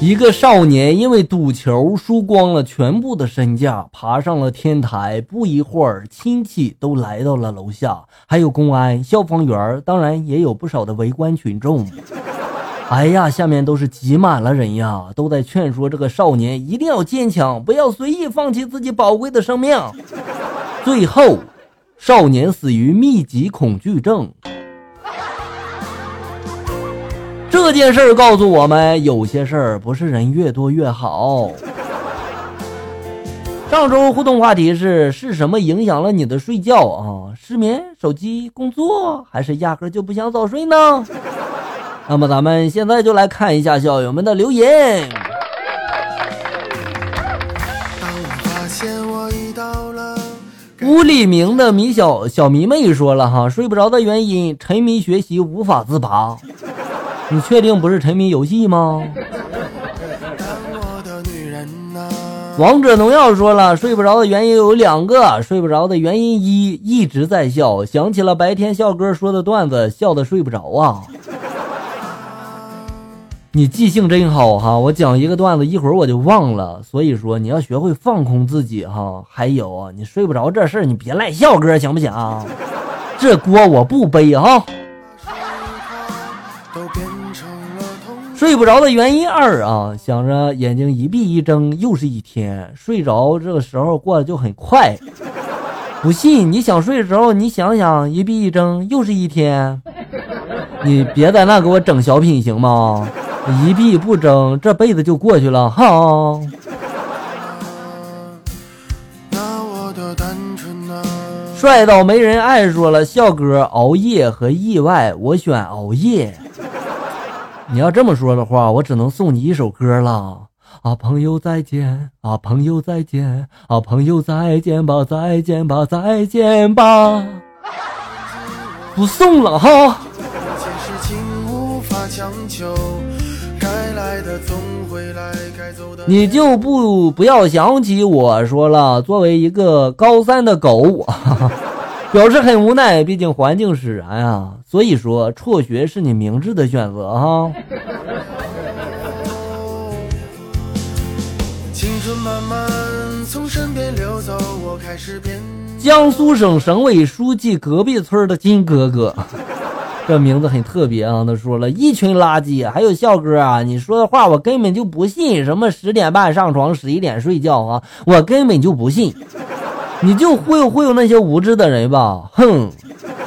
一个少年因为赌球输光了全部的身价，爬上了天台。不一会儿，亲戚都来到了楼下，还有公安、消防员，当然也有不少的围观群众。哎呀，下面都是挤满了人呀，都在劝说这个少年一定要坚强，不要随意放弃自己宝贵的生命。最后，少年死于密集恐惧症。这件事儿告诉我们，有些事儿不是人越多越好。上周互动话题是：是什么影响了你的睡觉啊？失眠、手机、工作，还是压根就不想早睡呢？那么咱们现在就来看一下校友们的留言。吴立明的米小小迷妹说了哈，睡不着的原因，沉迷学习无法自拔。你确定不是沉迷游戏吗？王者荣耀说了，睡不着的原因有两个。睡不着的原因一，一直在笑，想起了白天笑哥说的段子，笑的睡不着啊。你记性真好哈，我讲一个段子，一会儿我就忘了。所以说你要学会放空自己哈。还有啊，你睡不着这事儿，你别赖笑哥行不行？这锅我不背哈。睡不着的原因二啊，想着眼睛一闭一睁又是一天，睡着这个时候过得就很快。不信你想睡的时候，你想想一闭一睁又是一天，你别在那给我整小品行吗？一闭不睁，这辈子就过去了哈。帅到没人爱说了，笑哥熬夜和意外，我选熬夜。你要这么说的话，我只能送你一首歌了啊！朋友再见啊！朋友再见啊！朋友再见吧！再见吧！再见吧！不送了哈。你就不不要想起我说了，作为一个高三的狗。表示很无奈，毕竟环境使然啊。所以说，辍学是你明智的选择哈。江苏省省委书记隔壁村的金哥哥，这名字很特别啊。他说了一群垃圾，还有笑哥啊，你说的话我根本就不信。什么十点半上床，十一点睡觉啊，我根本就不信。你就忽悠忽悠那些无知的人吧，哼！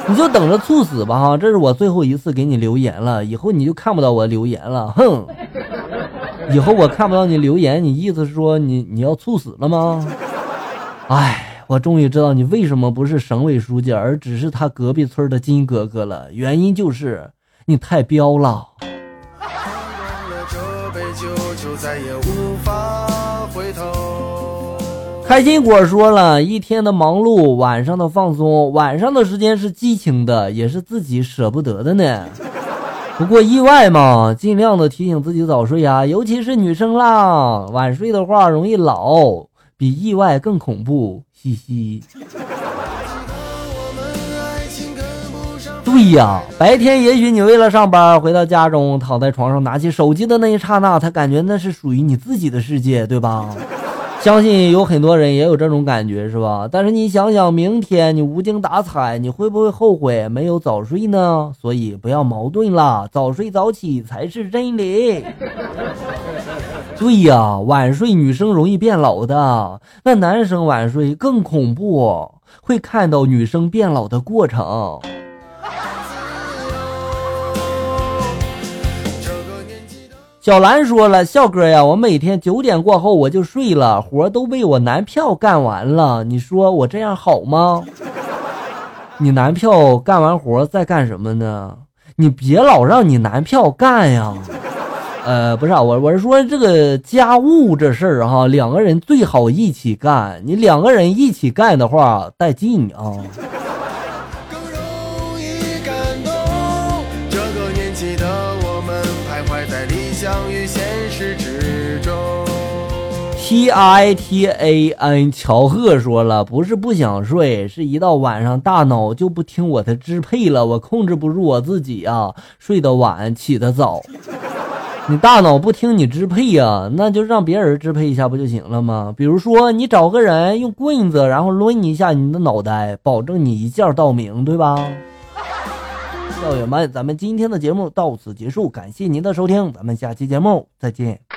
你就等着猝死吧哈！这是我最后一次给你留言了，以后你就看不到我留言了，哼！以后我看不到你留言，你意思是说你你要猝死了吗？哎，我终于知道你为什么不是省委书记，而只是他隔壁村的金哥哥了，原因就是你太彪了。开心果说了一天的忙碌，晚上的放松，晚上的时间是激情的，也是自己舍不得的呢。不过意外嘛，尽量的提醒自己早睡啊，尤其是女生啦，晚睡的话容易老，比意外更恐怖。嘻嘻。对呀，白天也许你为了上班，回到家中，躺在床上拿起手机的那一刹那，他感觉那是属于你自己的世界，对吧？相信有很多人也有这种感觉，是吧？但是你想想，明天你无精打采，你会不会后悔没有早睡呢？所以不要矛盾了，早睡早起才是真理。对呀，晚睡女生容易变老的，那男生晚睡更恐怖，会看到女生变老的过程。小兰说了：“笑哥呀，我每天九点过后我就睡了，活都被我男票干完了。你说我这样好吗？你男票干完活在干什么呢？你别老让你男票干呀。呃，不是，我我是说这个家务这事儿哈，两个人最好一起干。你两个人一起干的话带劲啊。”与现实之中。T I T A N 乔赫说了，不是不想睡，是一到晚上大脑就不听我的支配了，我控制不住我自己啊，睡得晚，起得早。你大脑不听你支配呀，那就让别人支配一下不就行了吗？比如说你找个人用棍子，然后抡你一下你的脑袋，保证你一觉到明，对吧？校友们，咱们今天的节目到此结束，感谢您的收听，咱们下期节目再见。